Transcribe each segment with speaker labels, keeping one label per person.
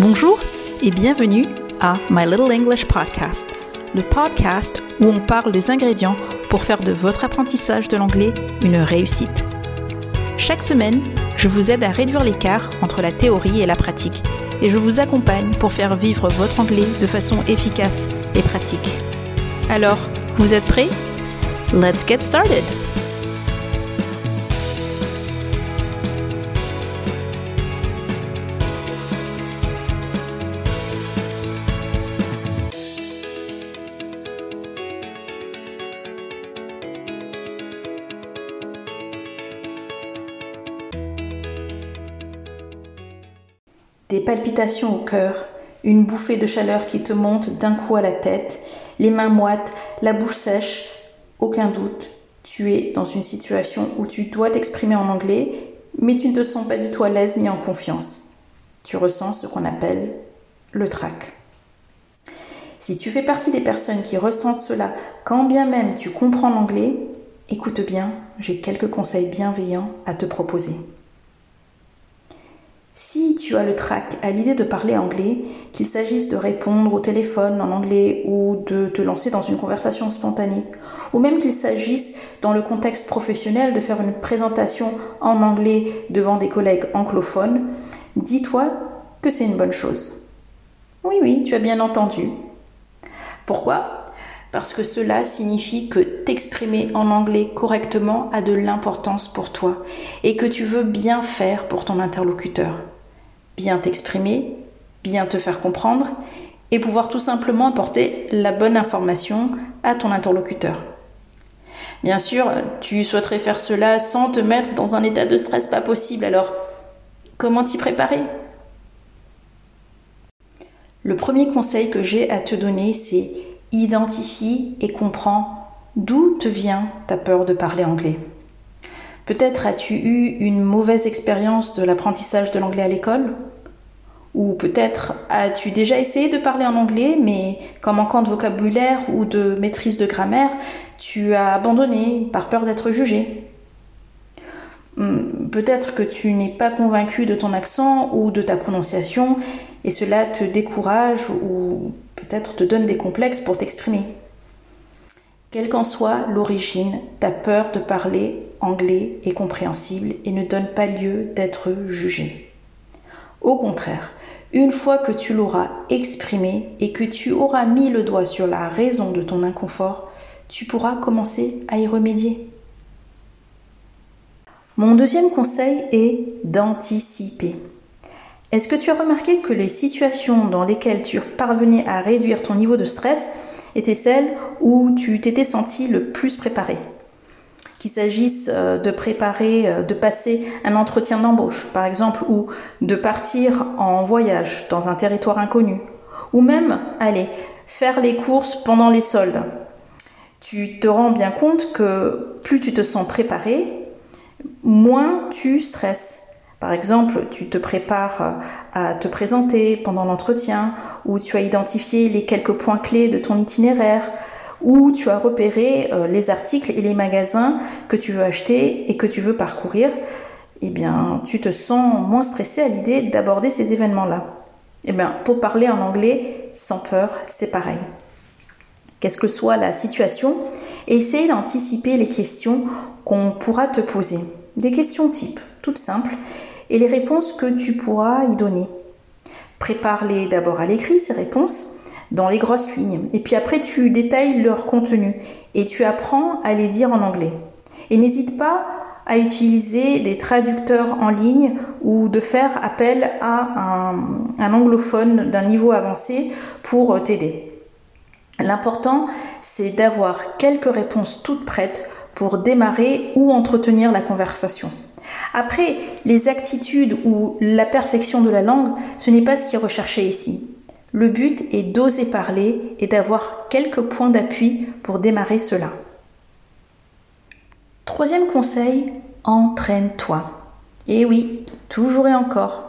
Speaker 1: Bonjour et bienvenue à My Little English Podcast, le podcast où on parle des ingrédients pour faire de votre apprentissage de l'anglais une réussite. Chaque semaine, je vous aide à réduire l'écart entre la théorie et la pratique et je vous accompagne pour faire vivre votre anglais de façon efficace et pratique. Alors, vous êtes prêts? Let's get started!
Speaker 2: Des palpitations au cœur, une bouffée de chaleur qui te monte d'un coup à la tête, les mains moites, la bouche sèche, aucun doute, tu es dans une situation où tu dois t'exprimer en anglais, mais tu ne te sens pas du tout à l'aise ni en confiance. Tu ressens ce qu'on appelle le trac. Si tu fais partie des personnes qui ressentent cela, quand bien même tu comprends l'anglais, écoute bien, j'ai quelques conseils bienveillants à te proposer. Si tu as le trac à l'idée de parler anglais, qu'il s'agisse de répondre au téléphone en anglais ou de te lancer dans une conversation spontanée, ou même qu'il s'agisse dans le contexte professionnel de faire une présentation en anglais devant des collègues anglophones, dis-toi que c'est une bonne chose. Oui, oui, tu as bien entendu. Pourquoi? Parce que cela signifie que t'exprimer en anglais correctement a de l'importance pour toi et que tu veux bien faire pour ton interlocuteur bien t'exprimer, bien te faire comprendre et pouvoir tout simplement apporter la bonne information à ton interlocuteur. Bien sûr, tu souhaiterais faire cela sans te mettre dans un état de stress pas possible, alors comment t'y préparer? Le premier conseil que j'ai à te donner, c'est identifie et comprends d'où te vient ta peur de parler anglais. Peut-être as-tu eu une mauvaise expérience de l'apprentissage de l'anglais à l'école? Ou peut-être as-tu déjà essayé de parler en anglais, mais qu'en manquant de vocabulaire ou de maîtrise de grammaire, tu as abandonné par peur d'être jugé? Hmm, Peut-être que tu n'es pas convaincu de ton accent ou de ta prononciation et cela te décourage ou peut-être te donne des complexes pour t'exprimer. Quelle qu'en soit l'origine, ta peur de parler anglais est compréhensible et ne donne pas lieu d'être jugé. Au contraire, une fois que tu l'auras exprimé et que tu auras mis le doigt sur la raison de ton inconfort, tu pourras commencer à y remédier. Mon deuxième conseil est d'anticiper. Est-ce que tu as remarqué que les situations dans lesquelles tu parvenais à réduire ton niveau de stress étaient celles où tu t'étais senti le plus préparé? Qu'il s'agisse euh, de préparer, euh, de passer un entretien d'embauche, par exemple, ou de partir en voyage dans un territoire inconnu, ou même, allez, faire les courses pendant les soldes. Tu te rends bien compte que plus tu te sens préparé, moins tu stresses. Par exemple, tu te prépares à te présenter pendant l'entretien, ou tu as identifié les quelques points clés de ton itinéraire, ou tu as repéré euh, les articles et les magasins que tu veux acheter et que tu veux parcourir. Eh bien, tu te sens moins stressé à l'idée d'aborder ces événements-là. Eh bien, pour parler en anglais sans peur, c'est pareil. Qu'est-ce que soit la situation, essaye d'anticiper les questions qu'on pourra te poser. Des questions types, toutes simples, et les réponses que tu pourras y donner. Prépare-les d'abord à l'écrit, ces réponses, dans les grosses lignes. Et puis après, tu détailles leur contenu et tu apprends à les dire en anglais. Et n'hésite pas à utiliser des traducteurs en ligne ou de faire appel à un, un anglophone d'un niveau avancé pour t'aider. L'important, c'est d'avoir quelques réponses toutes prêtes pour démarrer ou entretenir la conversation. Après, les actitudes ou la perfection de la langue, ce n'est pas ce qui est recherché ici. Le but est d'oser parler et d'avoir quelques points d'appui pour démarrer cela. Troisième conseil, entraîne-toi. Et oui, toujours et encore.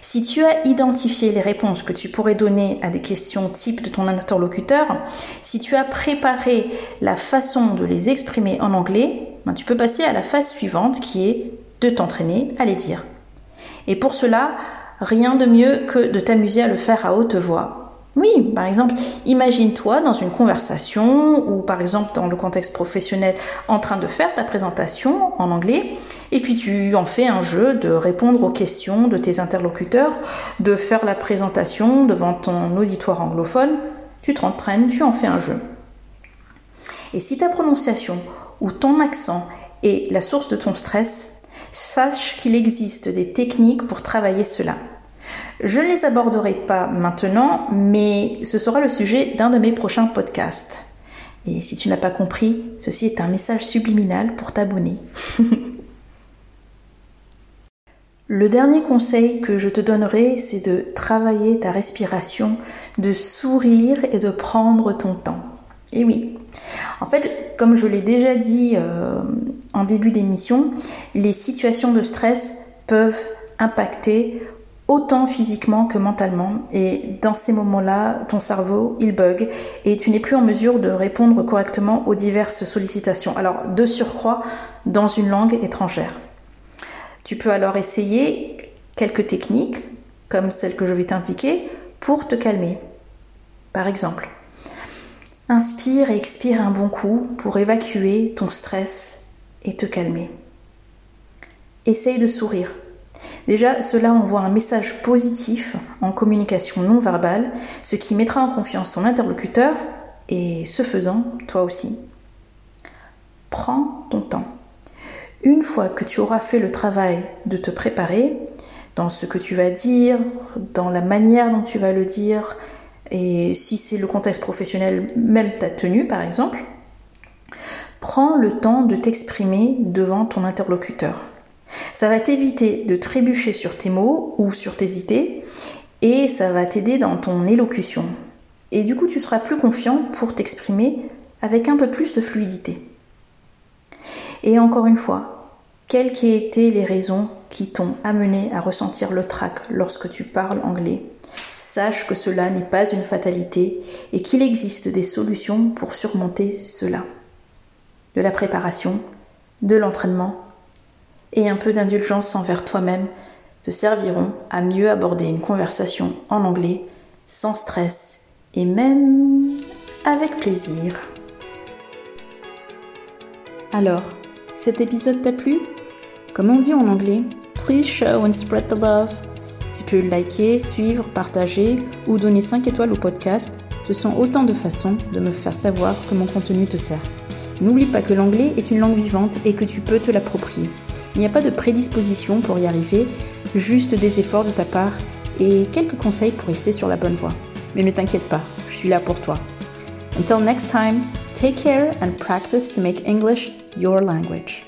Speaker 2: Si tu as identifié les réponses que tu pourrais donner à des questions types de ton interlocuteur, si tu as préparé la façon de les exprimer en anglais, ben, tu peux passer à la phase suivante qui est de t'entraîner à les dire. Et pour cela, rien de mieux que de t'amuser à le faire à haute voix oui, par exemple, imagine-toi dans une conversation ou par exemple dans le contexte professionnel en train de faire ta présentation en anglais et puis tu en fais un jeu de répondre aux questions de tes interlocuteurs, de faire la présentation devant ton auditoire anglophone. Tu te t'entraînes, tu en fais un jeu. Et si ta prononciation ou ton accent est la source de ton stress, sache qu'il existe des techniques pour travailler cela. Je ne les aborderai pas maintenant, mais ce sera le sujet d'un de mes prochains podcasts. Et si tu n'as pas compris, ceci est un message subliminal pour t'abonner. le dernier conseil que je te donnerai, c'est de travailler ta respiration, de sourire et de prendre ton temps. Et oui, en fait, comme je l'ai déjà dit euh, en début d'émission, les situations de stress peuvent impacter autant physiquement que mentalement. Et dans ces moments-là, ton cerveau, il bug et tu n'es plus en mesure de répondre correctement aux diverses sollicitations. Alors, de surcroît, dans une langue étrangère. Tu peux alors essayer quelques techniques, comme celle que je vais t'indiquer, pour te calmer. Par exemple, inspire et expire un bon coup pour évacuer ton stress et te calmer. Essaye de sourire Déjà, cela envoie un message positif en communication non verbale, ce qui mettra en confiance ton interlocuteur et, ce faisant, toi aussi. Prends ton temps. Une fois que tu auras fait le travail de te préparer dans ce que tu vas dire, dans la manière dont tu vas le dire, et si c'est le contexte professionnel, même ta tenue par exemple, prends le temps de t'exprimer devant ton interlocuteur. Ça va t'éviter de trébucher sur tes mots ou sur tes idées et ça va t'aider dans ton élocution. Et du coup, tu seras plus confiant pour t'exprimer avec un peu plus de fluidité. Et encore une fois, quelles qu'aient été les raisons qui t'ont amené à ressentir le trac lorsque tu parles anglais, sache que cela n'est pas une fatalité et qu'il existe des solutions pour surmonter cela. De la préparation, de l'entraînement et un peu d'indulgence envers toi-même te serviront à mieux aborder une conversation en anglais sans stress et même avec plaisir. Alors, cet épisode t'a plu? Comme on dit en anglais, please show and spread the love. Tu peux liker, suivre, partager ou donner 5 étoiles au podcast. Ce sont autant de façons de me faire savoir que mon contenu te sert. N'oublie pas que l'anglais est une langue vivante et que tu peux te l'approprier. Il n'y a pas de prédisposition pour y arriver, juste des efforts de ta part et quelques conseils pour rester sur la bonne voie. Mais ne t'inquiète pas, je suis là pour toi. Until next time, take care and practice to make English your language.